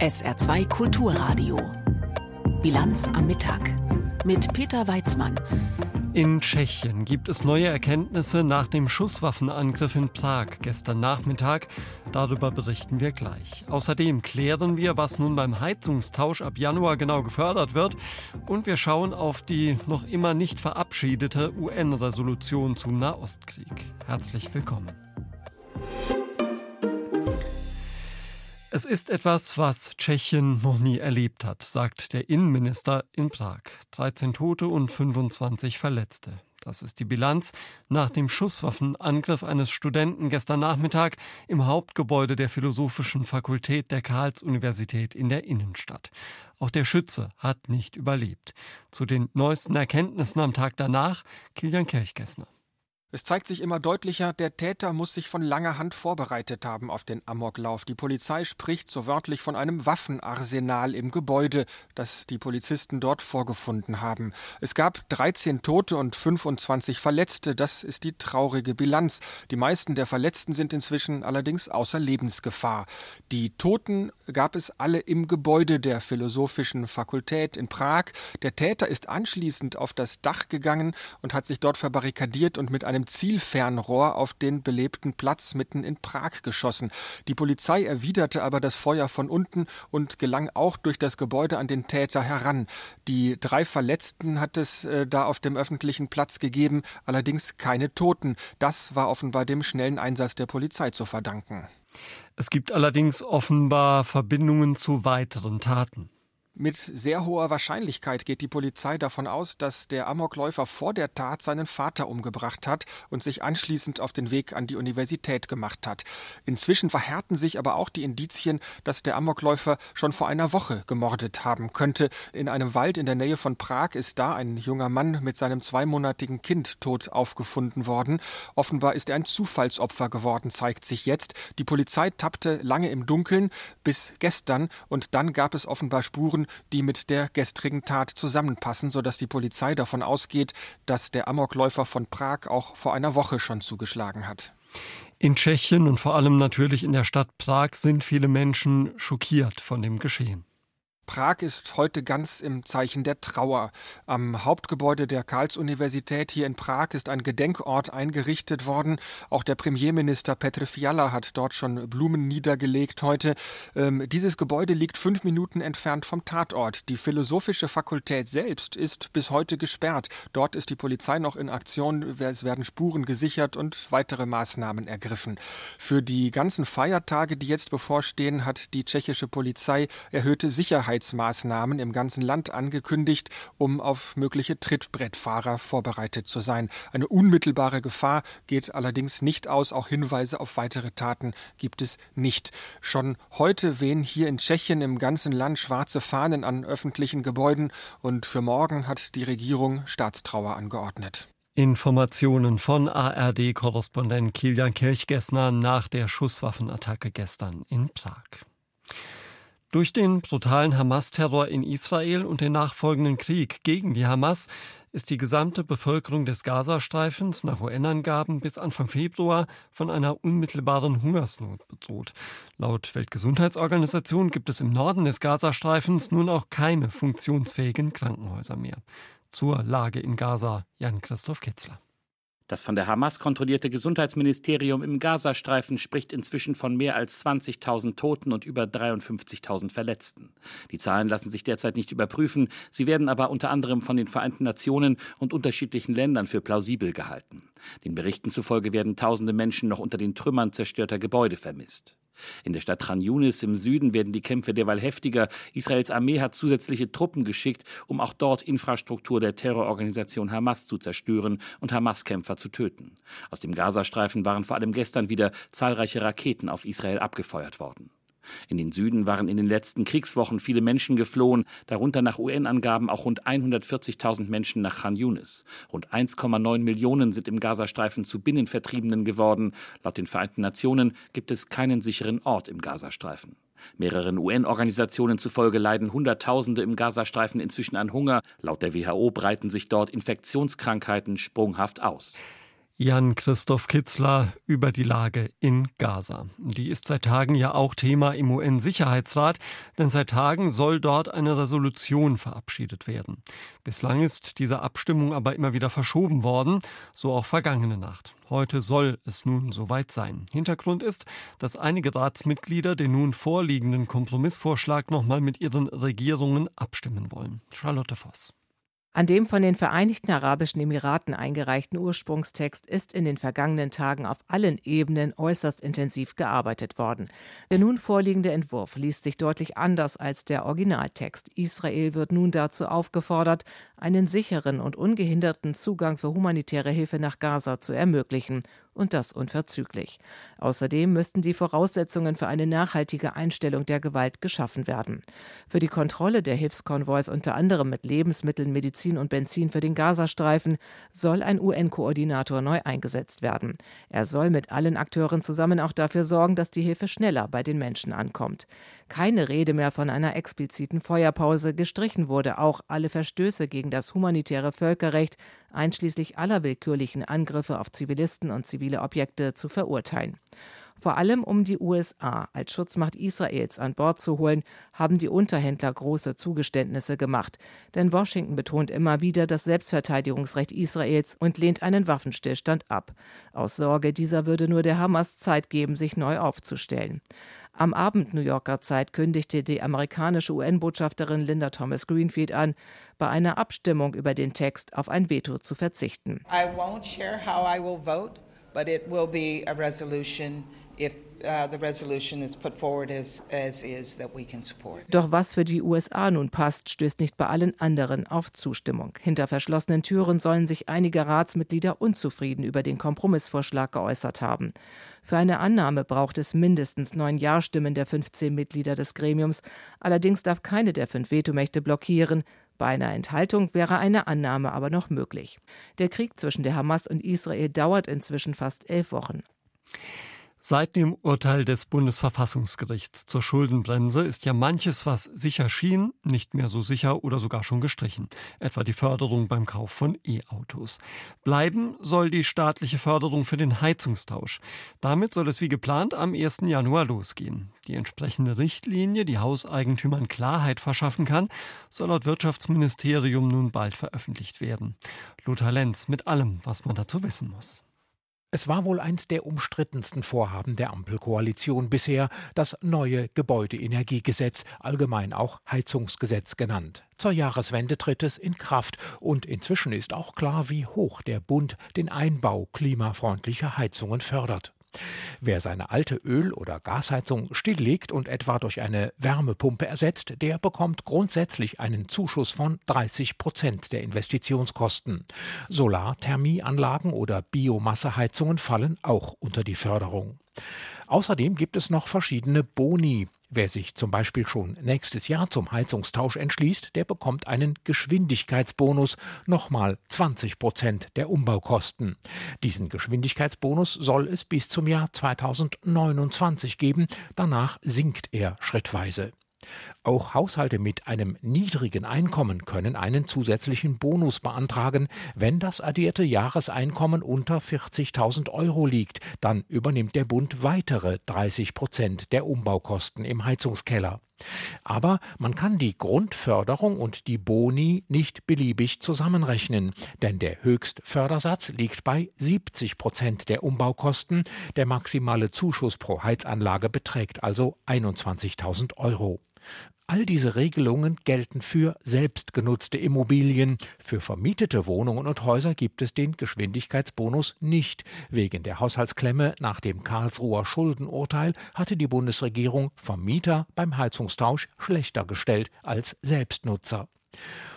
SR2 Kulturradio. Bilanz am Mittag. Mit Peter Weizmann. In Tschechien gibt es neue Erkenntnisse nach dem Schusswaffenangriff in Prag gestern Nachmittag. Darüber berichten wir gleich. Außerdem klären wir, was nun beim Heizungstausch ab Januar genau gefördert wird. Und wir schauen auf die noch immer nicht verabschiedete UN-Resolution zum Nahostkrieg. Herzlich willkommen. Es ist etwas, was Tschechien noch nie erlebt hat, sagt der Innenminister in Prag. 13 Tote und 25 Verletzte. Das ist die Bilanz nach dem Schusswaffenangriff eines Studenten gestern Nachmittag im Hauptgebäude der Philosophischen Fakultät der Karls-Universität in der Innenstadt. Auch der Schütze hat nicht überlebt. Zu den neuesten Erkenntnissen am Tag danach Kilian Kirchgessner. Es zeigt sich immer deutlicher, der Täter muss sich von langer Hand vorbereitet haben auf den Amoklauf. Die Polizei spricht so wörtlich von einem Waffenarsenal im Gebäude, das die Polizisten dort vorgefunden haben. Es gab 13 Tote und 25 Verletzte. Das ist die traurige Bilanz. Die meisten der Verletzten sind inzwischen allerdings außer Lebensgefahr. Die Toten gab es alle im Gebäude der Philosophischen Fakultät in Prag. Der Täter ist anschließend auf das Dach gegangen und hat sich dort verbarrikadiert und mit einem einem Zielfernrohr auf den belebten Platz mitten in Prag geschossen. Die Polizei erwiderte aber das Feuer von unten und gelang auch durch das Gebäude an den Täter heran. Die drei Verletzten hat es äh, da auf dem öffentlichen Platz gegeben, allerdings keine Toten. Das war offenbar dem schnellen Einsatz der Polizei zu verdanken. Es gibt allerdings offenbar Verbindungen zu weiteren Taten. Mit sehr hoher Wahrscheinlichkeit geht die Polizei davon aus, dass der Amokläufer vor der Tat seinen Vater umgebracht hat und sich anschließend auf den Weg an die Universität gemacht hat. Inzwischen verhärten sich aber auch die Indizien, dass der Amokläufer schon vor einer Woche gemordet haben könnte. In einem Wald in der Nähe von Prag ist da ein junger Mann mit seinem zweimonatigen Kind tot aufgefunden worden. Offenbar ist er ein Zufallsopfer geworden, zeigt sich jetzt. Die Polizei tappte lange im Dunkeln bis gestern und dann gab es offenbar Spuren Spuren, die mit der gestrigen Tat zusammenpassen, sodass die Polizei davon ausgeht, dass der Amokläufer von Prag auch vor einer Woche schon zugeschlagen hat. In Tschechien und vor allem natürlich in der Stadt Prag sind viele Menschen schockiert von dem Geschehen. Prag ist heute ganz im Zeichen der Trauer. Am Hauptgebäude der Karls-Universität hier in Prag ist ein Gedenkort eingerichtet worden. Auch der Premierminister Petr Fiala hat dort schon Blumen niedergelegt heute. Ähm, dieses Gebäude liegt fünf Minuten entfernt vom Tatort. Die philosophische Fakultät selbst ist bis heute gesperrt. Dort ist die Polizei noch in Aktion. Es werden Spuren gesichert und weitere Maßnahmen ergriffen. Für die ganzen Feiertage, die jetzt bevorstehen, hat die tschechische Polizei erhöhte Sicherheit Sicherheitsmaßnahmen im ganzen Land angekündigt, um auf mögliche Trittbrettfahrer vorbereitet zu sein. Eine unmittelbare Gefahr geht allerdings nicht aus. Auch Hinweise auf weitere Taten gibt es nicht. Schon heute wehen hier in Tschechien im ganzen Land schwarze Fahnen an öffentlichen Gebäuden und für morgen hat die Regierung Staatstrauer angeordnet. Informationen von ARD-Korrespondent Kilian Kirchgessner nach der Schusswaffenattacke gestern in Prag. Durch den brutalen Hamas-Terror in Israel und den nachfolgenden Krieg gegen die Hamas ist die gesamte Bevölkerung des Gazastreifens nach UN-Angaben bis Anfang Februar von einer unmittelbaren Hungersnot bedroht. Laut Weltgesundheitsorganisation gibt es im Norden des Gazastreifens nun auch keine funktionsfähigen Krankenhäuser mehr. Zur Lage in Gaza Jan-Christoph Kitzler. Das von der Hamas kontrollierte Gesundheitsministerium im Gazastreifen spricht inzwischen von mehr als 20.000 Toten und über 53.000 Verletzten. Die Zahlen lassen sich derzeit nicht überprüfen, sie werden aber unter anderem von den Vereinten Nationen und unterschiedlichen Ländern für plausibel gehalten. Den Berichten zufolge werden tausende Menschen noch unter den Trümmern zerstörter Gebäude vermisst. In der Stadt Khan Yunis im Süden werden die Kämpfe derweil heftiger. Israels Armee hat zusätzliche Truppen geschickt, um auch dort Infrastruktur der Terrororganisation Hamas zu zerstören und Hamas-Kämpfer zu töten. Aus dem Gazastreifen waren vor allem gestern wieder zahlreiche Raketen auf Israel abgefeuert worden. In den Süden waren in den letzten Kriegswochen viele Menschen geflohen, darunter nach UN-Angaben auch rund 140.000 Menschen nach Khan Yunis. Rund 1,9 Millionen sind im Gazastreifen zu Binnenvertriebenen geworden. Laut den Vereinten Nationen gibt es keinen sicheren Ort im Gazastreifen. Mehreren UN-Organisationen zufolge leiden Hunderttausende im Gazastreifen inzwischen an Hunger. Laut der WHO breiten sich dort Infektionskrankheiten sprunghaft aus. Jan-Christoph Kitzler über die Lage in Gaza. Die ist seit Tagen ja auch Thema im UN-Sicherheitsrat, denn seit Tagen soll dort eine Resolution verabschiedet werden. Bislang ist diese Abstimmung aber immer wieder verschoben worden, so auch vergangene Nacht. Heute soll es nun soweit sein. Hintergrund ist, dass einige Ratsmitglieder den nun vorliegenden Kompromissvorschlag nochmal mit ihren Regierungen abstimmen wollen. Charlotte Voss. An dem von den Vereinigten Arabischen Emiraten eingereichten Ursprungstext ist in den vergangenen Tagen auf allen Ebenen äußerst intensiv gearbeitet worden. Der nun vorliegende Entwurf liest sich deutlich anders als der Originaltext. Israel wird nun dazu aufgefordert, einen sicheren und ungehinderten Zugang für humanitäre Hilfe nach Gaza zu ermöglichen und das unverzüglich. Außerdem müssten die Voraussetzungen für eine nachhaltige Einstellung der Gewalt geschaffen werden. Für die Kontrolle der Hilfskonvois unter anderem mit Lebensmitteln, Medizin und Benzin für den Gazastreifen soll ein UN-Koordinator neu eingesetzt werden. Er soll mit allen Akteuren zusammen auch dafür sorgen, dass die Hilfe schneller bei den Menschen ankommt. Keine Rede mehr von einer expliziten Feuerpause, gestrichen wurde auch alle Verstöße gegen das humanitäre Völkerrecht, einschließlich aller willkürlichen Angriffe auf Zivilisten und zivile Objekte, zu verurteilen. Vor allem um die USA als Schutzmacht Israels an Bord zu holen, haben die Unterhändler große Zugeständnisse gemacht. Denn Washington betont immer wieder das Selbstverteidigungsrecht Israels und lehnt einen Waffenstillstand ab. Aus Sorge, dieser würde nur der Hamas Zeit geben, sich neu aufzustellen. Am Abend New Yorker Zeit kündigte die amerikanische UN-Botschafterin Linda Thomas Greenfield an, bei einer Abstimmung über den Text auf ein Veto zu verzichten. I won't share how I will vote, but it will be a resolution Doch was für die USA nun passt, stößt nicht bei allen anderen auf Zustimmung. Hinter verschlossenen Türen sollen sich einige Ratsmitglieder unzufrieden über den Kompromissvorschlag geäußert haben. Für eine Annahme braucht es mindestens neun Ja-Stimmen der 15 Mitglieder des Gremiums. Allerdings darf keine der fünf Vetomächte blockieren. Bei einer Enthaltung wäre eine Annahme aber noch möglich. Der Krieg zwischen der Hamas und Israel dauert inzwischen fast elf Wochen. Seit dem Urteil des Bundesverfassungsgerichts zur Schuldenbremse ist ja manches, was sicher schien, nicht mehr so sicher oder sogar schon gestrichen. Etwa die Förderung beim Kauf von E-Autos. Bleiben soll die staatliche Förderung für den Heizungstausch. Damit soll es wie geplant am 1. Januar losgehen. Die entsprechende Richtlinie, die Hauseigentümern Klarheit verschaffen kann, soll laut Wirtschaftsministerium nun bald veröffentlicht werden. Lothar Lenz mit allem, was man dazu wissen muss. Es war wohl eins der umstrittensten Vorhaben der Ampelkoalition bisher, das neue Gebäudeenergiegesetz, allgemein auch Heizungsgesetz genannt. Zur Jahreswende tritt es in Kraft und inzwischen ist auch klar, wie hoch der Bund den Einbau klimafreundlicher Heizungen fördert. Wer seine alte Öl- oder Gasheizung stilllegt und etwa durch eine Wärmepumpe ersetzt, der bekommt grundsätzlich einen Zuschuss von 30 Prozent der Investitionskosten. Solarthermieanlagen oder Biomasseheizungen fallen auch unter die Förderung. Außerdem gibt es noch verschiedene Boni. Wer sich zum Beispiel schon nächstes Jahr zum Heizungstausch entschließt, der bekommt einen Geschwindigkeitsbonus, nochmal 20 Prozent der Umbaukosten. Diesen Geschwindigkeitsbonus soll es bis zum Jahr 2029 geben, danach sinkt er schrittweise. Auch Haushalte mit einem niedrigen Einkommen können einen zusätzlichen Bonus beantragen, wenn das addierte Jahreseinkommen unter 40.000 Euro liegt. Dann übernimmt der Bund weitere 30 Prozent der Umbaukosten im Heizungskeller. Aber man kann die Grundförderung und die Boni nicht beliebig zusammenrechnen, denn der Höchstfördersatz liegt bei 70 Prozent der Umbaukosten, der maximale Zuschuss pro Heizanlage beträgt also 21.000 Euro. All diese Regelungen gelten für selbstgenutzte Immobilien. Für vermietete Wohnungen und Häuser gibt es den Geschwindigkeitsbonus nicht. Wegen der Haushaltsklemme nach dem Karlsruher Schuldenurteil hatte die Bundesregierung Vermieter beim Heizungstausch schlechter gestellt als Selbstnutzer.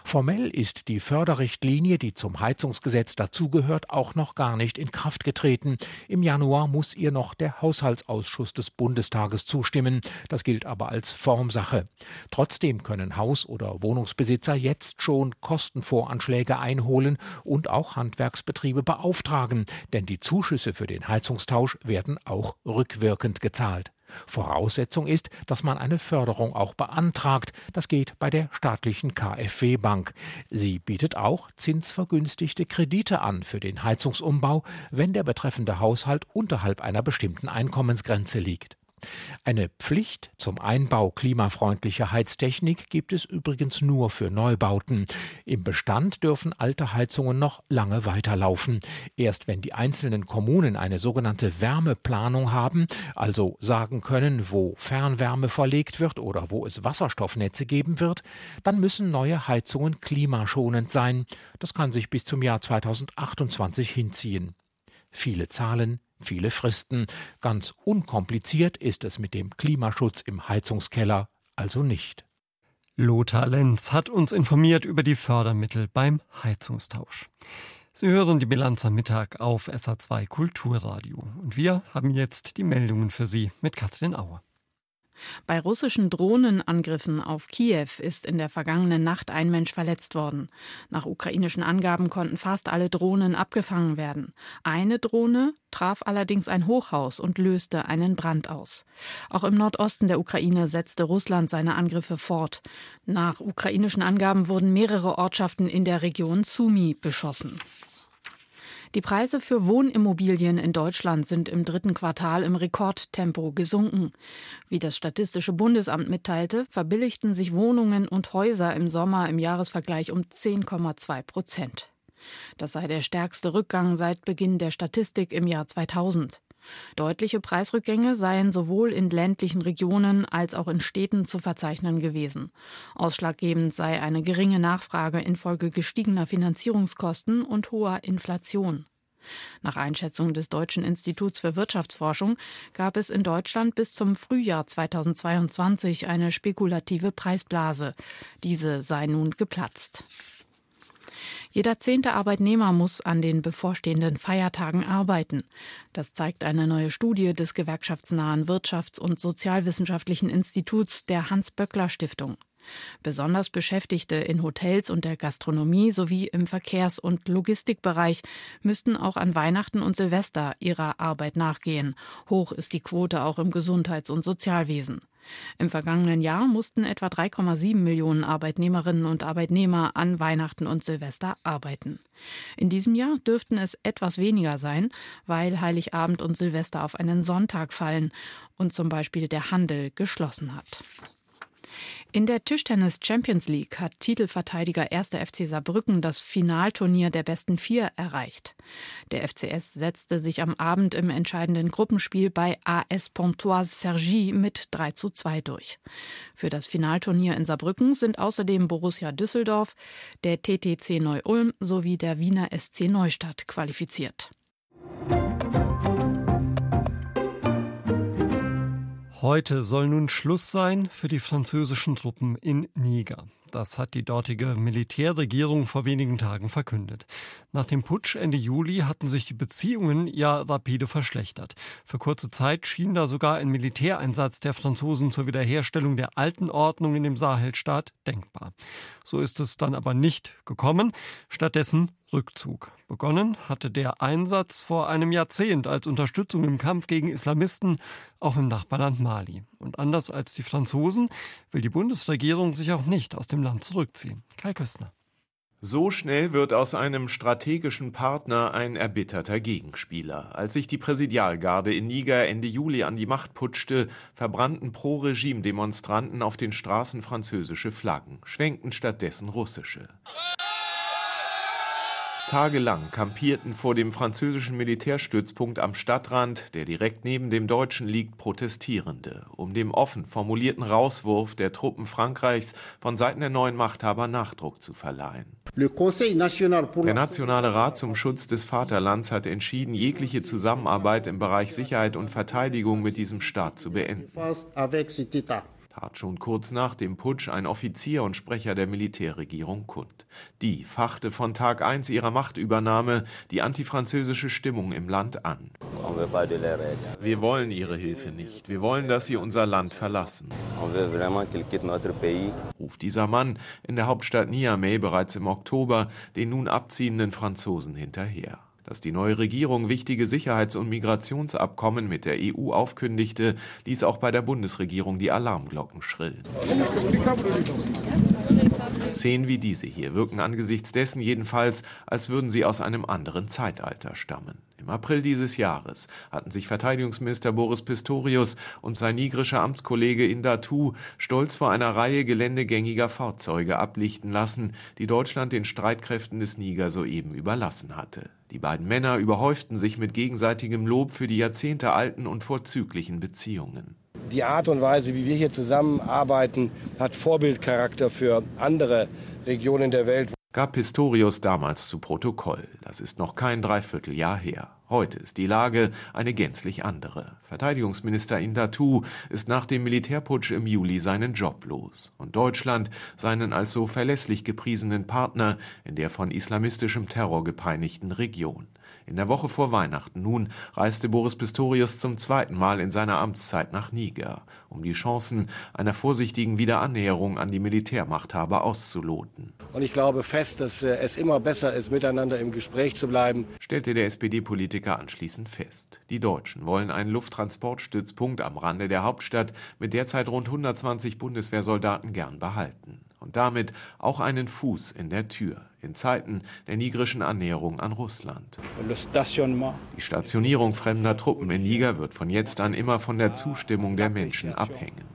Formell ist die Förderrichtlinie, die zum Heizungsgesetz dazugehört, auch noch gar nicht in Kraft getreten. Im Januar muss ihr noch der Haushaltsausschuss des Bundestages zustimmen. Das gilt aber als Formsache. Trotzdem können Haus- oder Wohnungsbesitzer jetzt schon Kostenvoranschläge einholen und auch Handwerksbetriebe beauftragen, denn die Zuschüsse für den Heizungstausch werden auch rückwirkend gezahlt. Voraussetzung ist, dass man eine Förderung auch beantragt. Das geht bei der staatlichen KfW Bank. Sie bietet auch zinsvergünstigte Kredite an für den Heizungsumbau, wenn der betreffende Haushalt unterhalb einer bestimmten Einkommensgrenze liegt. Eine Pflicht zum Einbau klimafreundlicher Heiztechnik gibt es übrigens nur für Neubauten. Im Bestand dürfen alte Heizungen noch lange weiterlaufen. Erst wenn die einzelnen Kommunen eine sogenannte Wärmeplanung haben, also sagen können, wo Fernwärme verlegt wird oder wo es Wasserstoffnetze geben wird, dann müssen neue Heizungen klimaschonend sein. Das kann sich bis zum Jahr 2028 hinziehen. Viele Zahlen, viele Fristen. Ganz unkompliziert ist es mit dem Klimaschutz im Heizungskeller also nicht. Lothar Lenz hat uns informiert über die Fördermittel beim Heizungstausch. Sie hören die Bilanz am Mittag auf SA2 Kulturradio. Und wir haben jetzt die Meldungen für Sie mit Katrin Auer. Bei russischen Drohnenangriffen auf Kiew ist in der vergangenen Nacht ein Mensch verletzt worden. Nach ukrainischen Angaben konnten fast alle Drohnen abgefangen werden. Eine Drohne traf allerdings ein Hochhaus und löste einen Brand aus. Auch im Nordosten der Ukraine setzte Russland seine Angriffe fort. Nach ukrainischen Angaben wurden mehrere Ortschaften in der Region Sumi beschossen. Die Preise für Wohnimmobilien in Deutschland sind im dritten Quartal im Rekordtempo gesunken. Wie das Statistische Bundesamt mitteilte, verbilligten sich Wohnungen und Häuser im Sommer im Jahresvergleich um 10,2 Prozent. Das sei der stärkste Rückgang seit Beginn der Statistik im Jahr 2000. Deutliche Preisrückgänge seien sowohl in ländlichen Regionen als auch in Städten zu verzeichnen gewesen. Ausschlaggebend sei eine geringe Nachfrage infolge gestiegener Finanzierungskosten und hoher Inflation. Nach Einschätzung des Deutschen Instituts für Wirtschaftsforschung gab es in Deutschland bis zum Frühjahr 2022 eine spekulative Preisblase. Diese sei nun geplatzt. Jeder zehnte Arbeitnehmer muss an den bevorstehenden Feiertagen arbeiten. Das zeigt eine neue Studie des gewerkschaftsnahen Wirtschafts- und Sozialwissenschaftlichen Instituts der Hans-Böckler-Stiftung. Besonders Beschäftigte in Hotels und der Gastronomie sowie im Verkehrs- und Logistikbereich müssten auch an Weihnachten und Silvester ihrer Arbeit nachgehen. Hoch ist die Quote auch im Gesundheits- und Sozialwesen. Im vergangenen Jahr mussten etwa 3,7 Millionen Arbeitnehmerinnen und Arbeitnehmer an Weihnachten und Silvester arbeiten. In diesem Jahr dürften es etwas weniger sein, weil Heiligabend und Silvester auf einen Sonntag fallen und zum Beispiel der Handel geschlossen hat. In der Tischtennis Champions League hat Titelverteidiger 1. FC Saarbrücken das Finalturnier der besten vier erreicht. Der FCS setzte sich am Abend im entscheidenden Gruppenspiel bei AS Pontoise Sergi mit 3 zu 2 durch. Für das Finalturnier in Saarbrücken sind außerdem Borussia Düsseldorf, der TTC Neu-Ulm sowie der Wiener SC Neustadt qualifiziert. Heute soll nun Schluss sein für die französischen Truppen in Niger. Das hat die dortige Militärregierung vor wenigen Tagen verkündet. Nach dem Putsch Ende Juli hatten sich die Beziehungen ja rapide verschlechtert. Für kurze Zeit schien da sogar ein Militäreinsatz der Franzosen zur Wiederherstellung der alten Ordnung in dem Sahelstaat denkbar. So ist es dann aber nicht gekommen. Stattdessen Rückzug. Begonnen hatte der Einsatz vor einem Jahrzehnt als Unterstützung im Kampf gegen Islamisten, auch im Nachbarland Mali. Und anders als die Franzosen will die Bundesregierung sich auch nicht aus dem Land zurückziehen. Kai Küstner. So schnell wird aus einem strategischen Partner ein erbitterter Gegenspieler. Als sich die Präsidialgarde in Niger Ende Juli an die Macht putschte, verbrannten Pro-Regime-Demonstranten auf den Straßen französische Flaggen, schwenkten stattdessen russische. Tagelang kampierten vor dem französischen Militärstützpunkt am Stadtrand, der direkt neben dem deutschen liegt, Protestierende, um dem offen formulierten Rauswurf der Truppen Frankreichs von Seiten der neuen Machthaber Nachdruck zu verleihen. Der Nationale Rat zum Schutz des Vaterlands hat entschieden, jegliche Zusammenarbeit im Bereich Sicherheit und Verteidigung mit diesem Staat zu beenden tat schon kurz nach dem Putsch ein Offizier und Sprecher der Militärregierung kund. Die fachte von Tag 1 ihrer Machtübernahme die antifranzösische Stimmung im Land an. Wir wollen ihre Hilfe nicht. Wir wollen, dass sie unser Land verlassen. Ruft dieser Mann in der Hauptstadt Niamey bereits im Oktober den nun abziehenden Franzosen hinterher. Dass die neue Regierung wichtige Sicherheits- und Migrationsabkommen mit der EU aufkündigte, ließ auch bei der Bundesregierung die Alarmglocken schrillen. Szenen wie diese hier wirken angesichts dessen jedenfalls, als würden sie aus einem anderen Zeitalter stammen. Im April dieses Jahres hatten sich Verteidigungsminister Boris Pistorius und sein nigrischer Amtskollege Indatu stolz vor einer Reihe geländegängiger Fahrzeuge ablichten lassen, die Deutschland den Streitkräften des Niger soeben überlassen hatte. Die beiden Männer überhäuften sich mit gegenseitigem Lob für die jahrzehntealten und vorzüglichen Beziehungen. Die Art und Weise, wie wir hier zusammenarbeiten, hat Vorbildcharakter für andere Regionen der Welt gab Pistorius damals zu Protokoll. Das ist noch kein Dreivierteljahr her. Heute ist die Lage eine gänzlich andere. Verteidigungsminister Indatu ist nach dem Militärputsch im Juli seinen Job los und Deutschland seinen als so verlässlich gepriesenen Partner in der von islamistischem Terror gepeinigten Region. In der Woche vor Weihnachten nun reiste Boris Pistorius zum zweiten Mal in seiner Amtszeit nach Niger, um die Chancen einer vorsichtigen Wiederannäherung an die Militärmachthaber auszuloten. Und ich glaube fest, dass äh, es immer besser ist, miteinander im Gespräch zu bleiben, stellte der SPD-Politiker anschließend fest. Die Deutschen wollen einen Lufttransportstützpunkt am Rande der Hauptstadt mit derzeit rund 120 Bundeswehrsoldaten gern behalten und damit auch einen Fuß in der Tür in Zeiten der nigrischen Annäherung an Russland. Die Stationierung fremder Truppen in Niger wird von jetzt an immer von der Zustimmung der Menschen abhängen.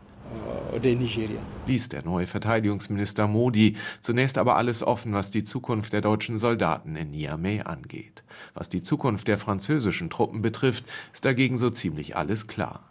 Ließ der neue Verteidigungsminister Modi zunächst aber alles offen, was die Zukunft der deutschen Soldaten in Niamey angeht. Was die Zukunft der französischen Truppen betrifft, ist dagegen so ziemlich alles klar.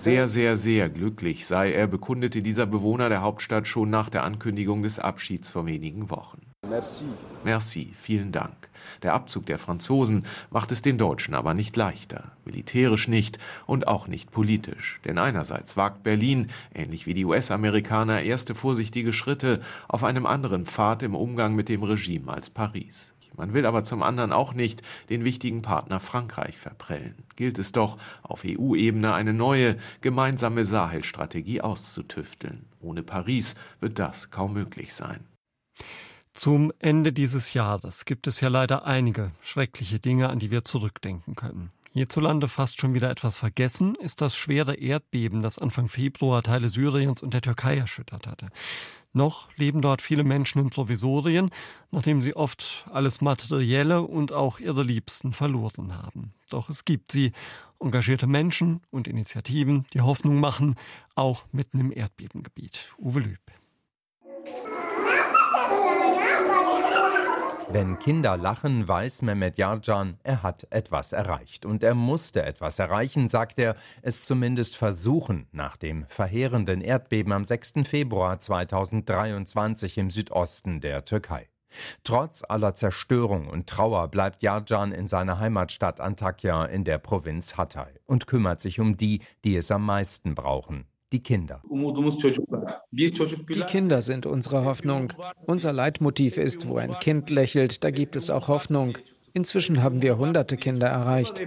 Sehr, sehr, sehr glücklich sei er, bekundete dieser Bewohner der Hauptstadt schon nach der Ankündigung des Abschieds vor wenigen Wochen. Merci. Merci, vielen Dank. Der Abzug der Franzosen macht es den Deutschen aber nicht leichter. Militärisch nicht und auch nicht politisch. Denn einerseits wagt Berlin, ähnlich wie die US-Amerikaner, erste vorsichtige Schritte auf einem anderen Pfad im Umgang mit dem Regime als Paris. Man will aber zum anderen auch nicht den wichtigen Partner Frankreich verprellen. Gilt es doch, auf EU-Ebene eine neue gemeinsame Sahel-Strategie auszutüfteln. Ohne Paris wird das kaum möglich sein. Zum Ende dieses Jahres gibt es ja leider einige schreckliche Dinge, an die wir zurückdenken können. Hierzulande fast schon wieder etwas vergessen ist das schwere Erdbeben, das Anfang Februar Teile Syriens und der Türkei erschüttert hatte. Noch leben dort viele Menschen in Provisorien, nachdem sie oft alles Materielle und auch ihre Liebsten verloren haben. Doch es gibt sie, engagierte Menschen und Initiativen, die Hoffnung machen, auch mitten im Erdbebengebiet. Uwe Lüb. Wenn Kinder lachen, weiß Mehmet Yarjan, er hat etwas erreicht. Und er musste etwas erreichen, sagt er, es zumindest versuchen, nach dem verheerenden Erdbeben am 6. Februar 2023 im Südosten der Türkei. Trotz aller Zerstörung und Trauer bleibt Yarjan in seiner Heimatstadt Antakya in der Provinz Hatay und kümmert sich um die, die es am meisten brauchen, die Kinder. Die Kinder sind unsere Hoffnung. Unser Leitmotiv ist, wo ein Kind lächelt, da gibt es auch Hoffnung. Inzwischen haben wir hunderte Kinder erreicht.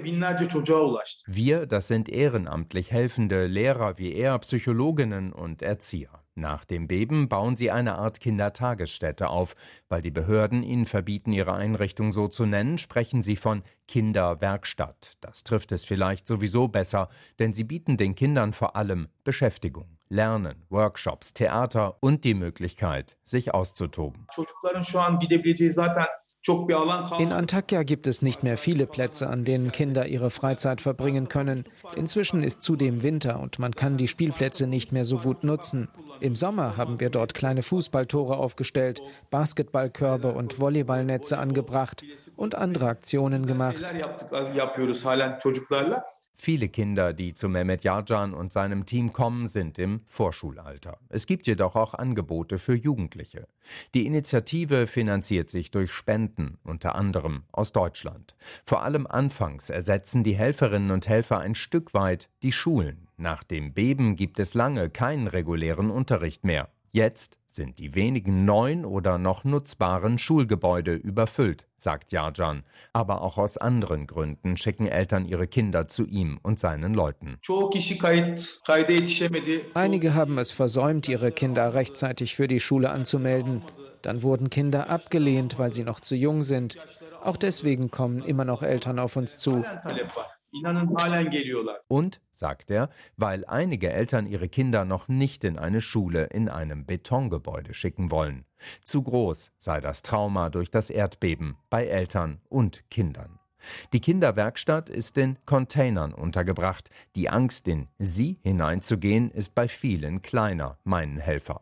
Wir, das sind ehrenamtlich helfende Lehrer wie er, Psychologinnen und Erzieher. Nach dem Beben bauen sie eine Art Kindertagesstätte auf. Weil die Behörden ihnen verbieten, ihre Einrichtung so zu nennen, sprechen sie von Kinderwerkstatt. Das trifft es vielleicht sowieso besser, denn sie bieten den Kindern vor allem Beschäftigung. Lernen, Workshops, Theater und die Möglichkeit, sich auszutoben. In Antakya gibt es nicht mehr viele Plätze, an denen Kinder ihre Freizeit verbringen können. Inzwischen ist zudem Winter und man kann die Spielplätze nicht mehr so gut nutzen. Im Sommer haben wir dort kleine Fußballtore aufgestellt, Basketballkörbe und Volleyballnetze angebracht und andere Aktionen gemacht. Viele Kinder, die zu Mehmet Yarjan und seinem Team kommen, sind im Vorschulalter. Es gibt jedoch auch Angebote für Jugendliche. Die Initiative finanziert sich durch Spenden, unter anderem aus Deutschland. Vor allem anfangs ersetzen die Helferinnen und Helfer ein Stück weit die Schulen. Nach dem Beben gibt es lange keinen regulären Unterricht mehr. Jetzt sind die wenigen neuen oder noch nutzbaren Schulgebäude überfüllt, sagt Jarjan. Aber auch aus anderen Gründen schicken Eltern ihre Kinder zu ihm und seinen Leuten. Einige haben es versäumt, ihre Kinder rechtzeitig für die Schule anzumelden. Dann wurden Kinder abgelehnt, weil sie noch zu jung sind. Auch deswegen kommen immer noch Eltern auf uns zu. Und, sagt er, weil einige Eltern ihre Kinder noch nicht in eine Schule in einem Betongebäude schicken wollen. Zu groß sei das Trauma durch das Erdbeben bei Eltern und Kindern. Die Kinderwerkstatt ist in Containern untergebracht. Die Angst, in sie hineinzugehen, ist bei vielen kleiner, meinen Helfer.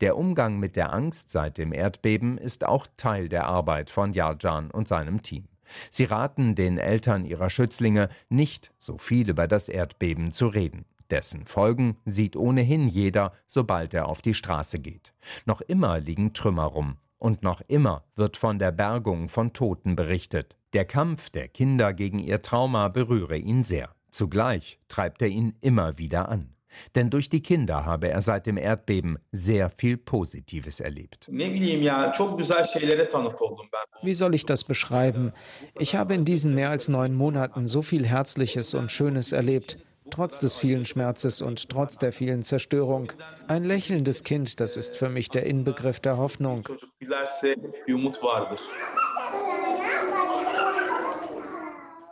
Der Umgang mit der Angst seit dem Erdbeben ist auch Teil der Arbeit von Yarjan und seinem Team. Sie raten den Eltern ihrer Schützlinge, nicht so viel über das Erdbeben zu reden. Dessen Folgen sieht ohnehin jeder, sobald er auf die Straße geht. Noch immer liegen Trümmer rum. Und noch immer wird von der Bergung von Toten berichtet. Der Kampf der Kinder gegen ihr Trauma berühre ihn sehr. Zugleich treibt er ihn immer wieder an. Denn durch die Kinder habe er seit dem Erdbeben sehr viel Positives erlebt. Wie soll ich das beschreiben? Ich habe in diesen mehr als neun Monaten so viel Herzliches und Schönes erlebt. Trotz des vielen Schmerzes und trotz der vielen Zerstörung. Ein lächelndes Kind, das ist für mich der Inbegriff der Hoffnung.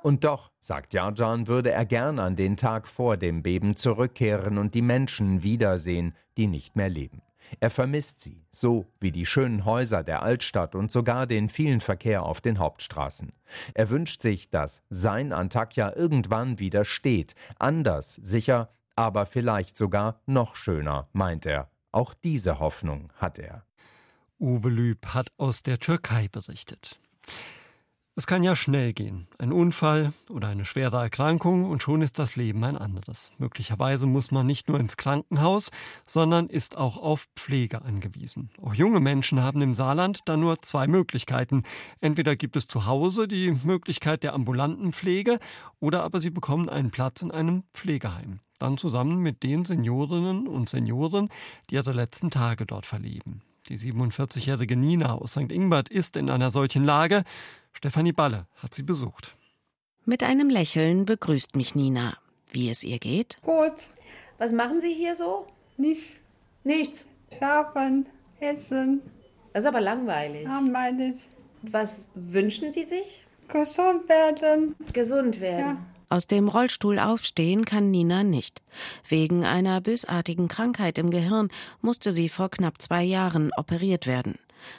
Und doch, sagt Jarjan, würde er gern an den Tag vor dem Beben zurückkehren und die Menschen wiedersehen, die nicht mehr leben. Er vermisst sie, so wie die schönen Häuser der Altstadt und sogar den vielen Verkehr auf den Hauptstraßen. Er wünscht sich, dass sein Antakya irgendwann wieder steht, anders, sicher, aber vielleicht sogar noch schöner, meint er. Auch diese Hoffnung hat er. Uwe Lüb hat aus der Türkei berichtet. Es kann ja schnell gehen. Ein Unfall oder eine schwere Erkrankung und schon ist das Leben ein anderes. Möglicherweise muss man nicht nur ins Krankenhaus, sondern ist auch auf Pflege angewiesen. Auch junge Menschen haben im Saarland da nur zwei Möglichkeiten. Entweder gibt es zu Hause die Möglichkeit der ambulanten Pflege oder aber sie bekommen einen Platz in einem Pflegeheim. Dann zusammen mit den Seniorinnen und Senioren, die ihre letzten Tage dort verleben. Die 47-jährige Nina aus St. Ingbert ist in einer solchen Lage. Stefanie Balle hat sie besucht. Mit einem Lächeln begrüßt mich Nina. Wie es ihr geht? Gut. Was machen Sie hier so? Nichts. Nichts. Schlafen, essen. Das ist aber langweilig. Langweilig. Was wünschen Sie sich? Gesund werden. Gesund werden. Ja. Aus dem Rollstuhl aufstehen kann Nina nicht. Wegen einer bösartigen Krankheit im Gehirn musste sie vor knapp zwei Jahren operiert werden.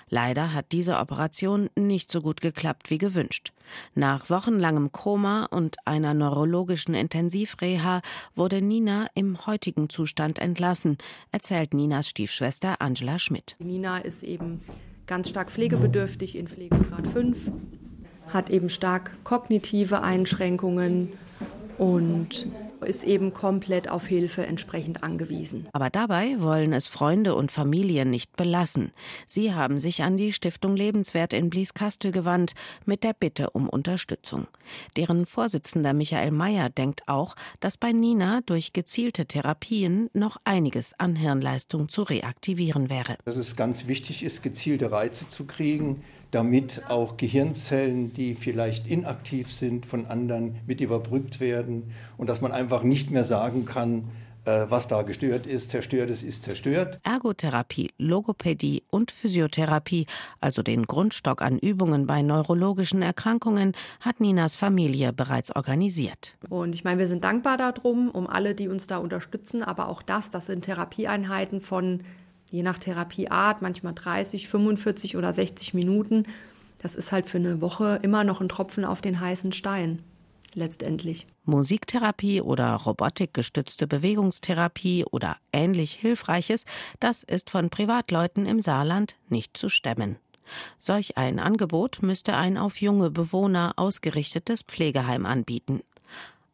Leider hat diese Operation nicht so gut geklappt wie gewünscht. Nach wochenlangem Koma und einer neurologischen Intensivreha wurde Nina im heutigen Zustand entlassen, erzählt Ninas Stiefschwester Angela Schmidt. Nina ist eben ganz stark pflegebedürftig in Pflegegrad 5, hat eben stark kognitive Einschränkungen und ist eben komplett auf Hilfe entsprechend angewiesen. Aber dabei wollen es Freunde und Familien nicht belassen. Sie haben sich an die Stiftung Lebenswert in Blieskastel gewandt mit der Bitte um Unterstützung. Deren Vorsitzender Michael Mayer denkt auch, dass bei Nina durch gezielte Therapien noch einiges an Hirnleistung zu reaktivieren wäre. Dass es ganz wichtig ist, gezielte Reize zu kriegen, damit auch Gehirnzellen, die vielleicht inaktiv sind, von anderen mit überbrückt werden und dass man einfach nicht mehr sagen kann, äh, was da gestört ist, zerstört ist, ist zerstört. Ergotherapie, Logopädie und Physiotherapie, also den Grundstock an Übungen bei neurologischen Erkrankungen, hat Ninas Familie bereits organisiert. Und ich meine, wir sind dankbar darum, um alle, die uns da unterstützen, aber auch das, das sind Therapieeinheiten von je nach Therapieart, manchmal 30, 45 oder 60 Minuten. Das ist halt für eine Woche immer noch ein Tropfen auf den heißen Stein, letztendlich. Musiktherapie oder robotikgestützte Bewegungstherapie oder ähnlich Hilfreiches, das ist von Privatleuten im Saarland nicht zu stemmen. Solch ein Angebot müsste ein auf junge Bewohner ausgerichtetes Pflegeheim anbieten.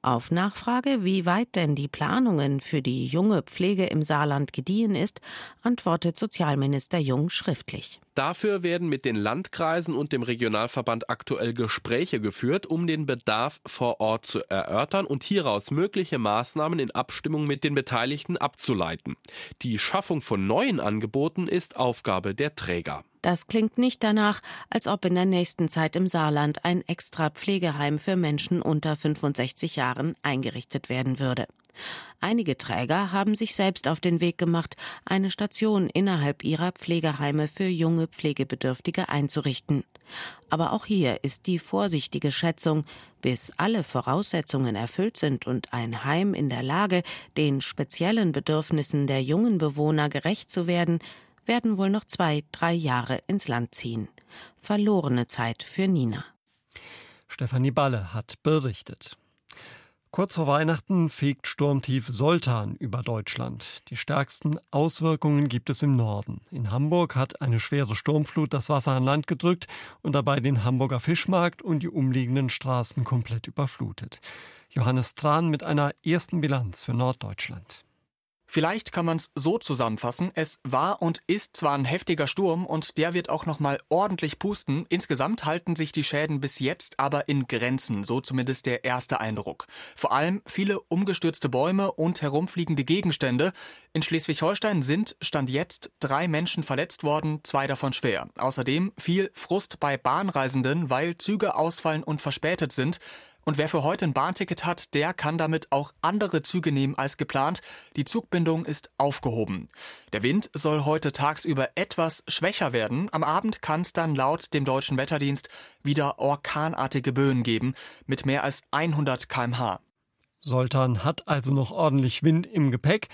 Auf Nachfrage, wie weit denn die Planungen für die junge Pflege im Saarland gediehen ist, antwortet Sozialminister Jung schriftlich. Dafür werden mit den Landkreisen und dem Regionalverband aktuell Gespräche geführt, um den Bedarf vor Ort zu erörtern und hieraus mögliche Maßnahmen in Abstimmung mit den Beteiligten abzuleiten. Die Schaffung von neuen Angeboten ist Aufgabe der Träger. Das klingt nicht danach, als ob in der nächsten Zeit im Saarland ein extra Pflegeheim für Menschen unter 65 Jahren eingerichtet werden würde. Einige Träger haben sich selbst auf den Weg gemacht, eine Station innerhalb ihrer Pflegeheime für junge Pflegebedürftige einzurichten. Aber auch hier ist die vorsichtige Schätzung, bis alle Voraussetzungen erfüllt sind und ein Heim in der Lage, den speziellen Bedürfnissen der jungen Bewohner gerecht zu werden, werden wohl noch zwei, drei Jahre ins Land ziehen. Verlorene Zeit für Nina. Stefanie Balle hat berichtet. Kurz vor Weihnachten fegt Sturmtief Soltan über Deutschland. Die stärksten Auswirkungen gibt es im Norden. In Hamburg hat eine schwere Sturmflut das Wasser an Land gedrückt und dabei den Hamburger Fischmarkt und die umliegenden Straßen komplett überflutet. Johannes Tran mit einer ersten Bilanz für Norddeutschland. Vielleicht kann man es so zusammenfassen, es war und ist zwar ein heftiger Sturm und der wird auch noch mal ordentlich pusten. Insgesamt halten sich die Schäden bis jetzt aber in Grenzen, so zumindest der erste Eindruck. Vor allem viele umgestürzte Bäume und herumfliegende Gegenstände. In Schleswig-Holstein sind stand jetzt drei Menschen verletzt worden, zwei davon schwer. Außerdem viel Frust bei Bahnreisenden, weil Züge ausfallen und verspätet sind. Und wer für heute ein Bahnticket hat, der kann damit auch andere Züge nehmen als geplant. Die Zugbindung ist aufgehoben. Der Wind soll heute tagsüber etwas schwächer werden. Am Abend kann es dann laut dem deutschen Wetterdienst wieder orkanartige Böen geben mit mehr als 100 kmh. Soltan hat also noch ordentlich Wind im Gepäck.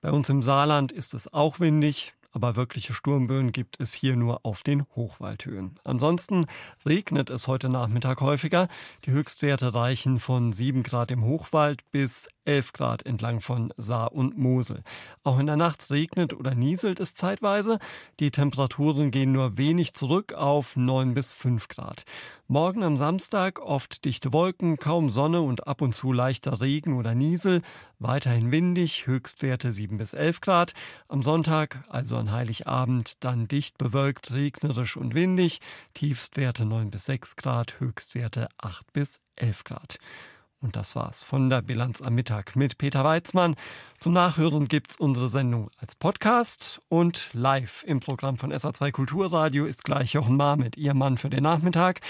Bei uns im Saarland ist es auch windig aber wirkliche Sturmböen gibt es hier nur auf den Hochwaldhöhen. Ansonsten regnet es heute Nachmittag häufiger. Die Höchstwerte reichen von 7 Grad im Hochwald bis 11 Grad entlang von Saar und Mosel. Auch in der Nacht regnet oder nieselt es zeitweise. Die Temperaturen gehen nur wenig zurück auf 9 bis 5 Grad. Morgen am Samstag oft dichte Wolken, kaum Sonne und ab und zu leichter Regen oder Niesel. Weiterhin windig, Höchstwerte 7 bis 11 Grad. Am Sonntag, also an Heiligabend, dann dicht bewölkt, regnerisch und windig. Tiefstwerte 9 bis 6 Grad, Höchstwerte 8 bis 11 Grad. Und das war's von der Bilanz am Mittag mit Peter Weizmann. Zum Nachhören gibt's unsere Sendung als Podcast und live im Programm von SA2 Kulturradio ist gleich Jochen Mahr mit Ihr Mann für den Nachmittag.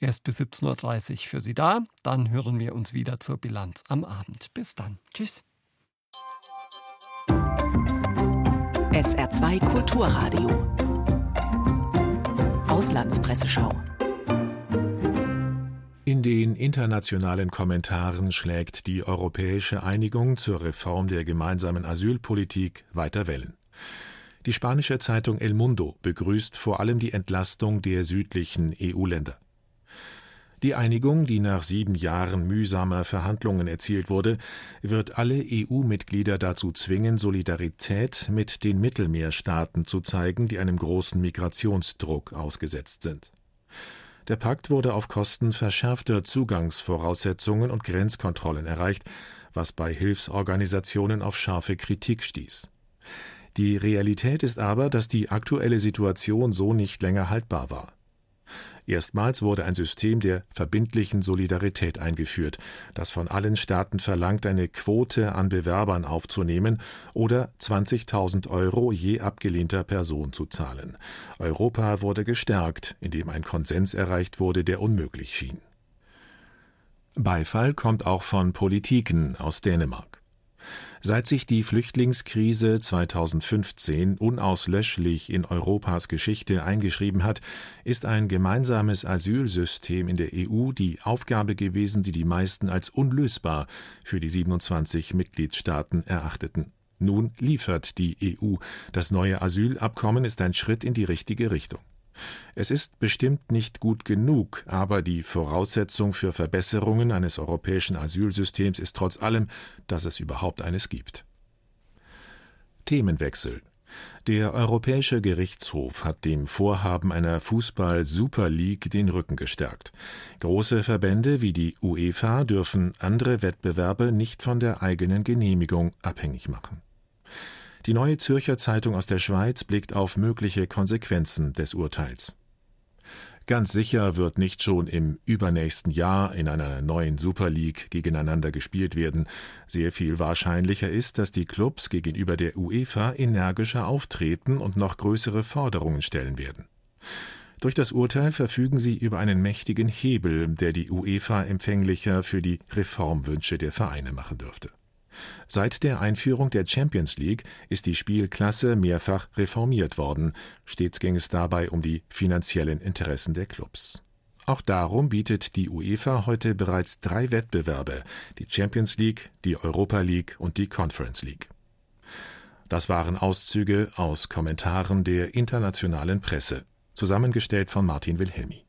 Er ist bis 17.30 Uhr für Sie da. Dann hören wir uns wieder zur Bilanz am Abend. Bis dann. Tschüss. SR2 Kulturradio. Auslandspresseschau. In den internationalen Kommentaren schlägt die europäische Einigung zur Reform der gemeinsamen Asylpolitik weiter Wellen. Die spanische Zeitung El Mundo begrüßt vor allem die Entlastung der südlichen EU-Länder. Die Einigung, die nach sieben Jahren mühsamer Verhandlungen erzielt wurde, wird alle EU-Mitglieder dazu zwingen, Solidarität mit den Mittelmeerstaaten zu zeigen, die einem großen Migrationsdruck ausgesetzt sind. Der Pakt wurde auf Kosten verschärfter Zugangsvoraussetzungen und Grenzkontrollen erreicht, was bei Hilfsorganisationen auf scharfe Kritik stieß. Die Realität ist aber, dass die aktuelle Situation so nicht länger haltbar war. Erstmals wurde ein System der verbindlichen Solidarität eingeführt, das von allen Staaten verlangt, eine Quote an Bewerbern aufzunehmen oder 20.000 Euro je abgelehnter Person zu zahlen. Europa wurde gestärkt, indem ein Konsens erreicht wurde, der unmöglich schien. Beifall kommt auch von Politiken aus Dänemark. Seit sich die Flüchtlingskrise 2015 unauslöschlich in Europas Geschichte eingeschrieben hat, ist ein gemeinsames Asylsystem in der EU die Aufgabe gewesen, die die meisten als unlösbar für die 27 Mitgliedstaaten erachteten. Nun liefert die EU. Das neue Asylabkommen ist ein Schritt in die richtige Richtung. Es ist bestimmt nicht gut genug, aber die Voraussetzung für Verbesserungen eines europäischen Asylsystems ist trotz allem, dass es überhaupt eines gibt. Themenwechsel der Europäische Gerichtshof hat dem Vorhaben einer Fußball-Super League den Rücken gestärkt. Große Verbände wie die UEFA dürfen andere Wettbewerbe nicht von der eigenen Genehmigung abhängig machen. Die Neue Zürcher Zeitung aus der Schweiz blickt auf mögliche Konsequenzen des Urteils. Ganz sicher wird nicht schon im übernächsten Jahr in einer neuen Super League gegeneinander gespielt werden. Sehr viel wahrscheinlicher ist, dass die Clubs gegenüber der UEFA energischer auftreten und noch größere Forderungen stellen werden. Durch das Urteil verfügen sie über einen mächtigen Hebel, der die UEFA empfänglicher für die Reformwünsche der Vereine machen dürfte. Seit der Einführung der Champions League ist die Spielklasse mehrfach reformiert worden. Stets ging es dabei um die finanziellen Interessen der Clubs. Auch darum bietet die UEFA heute bereits drei Wettbewerbe, die Champions League, die Europa League und die Conference League. Das waren Auszüge aus Kommentaren der internationalen Presse, zusammengestellt von Martin Wilhelmi.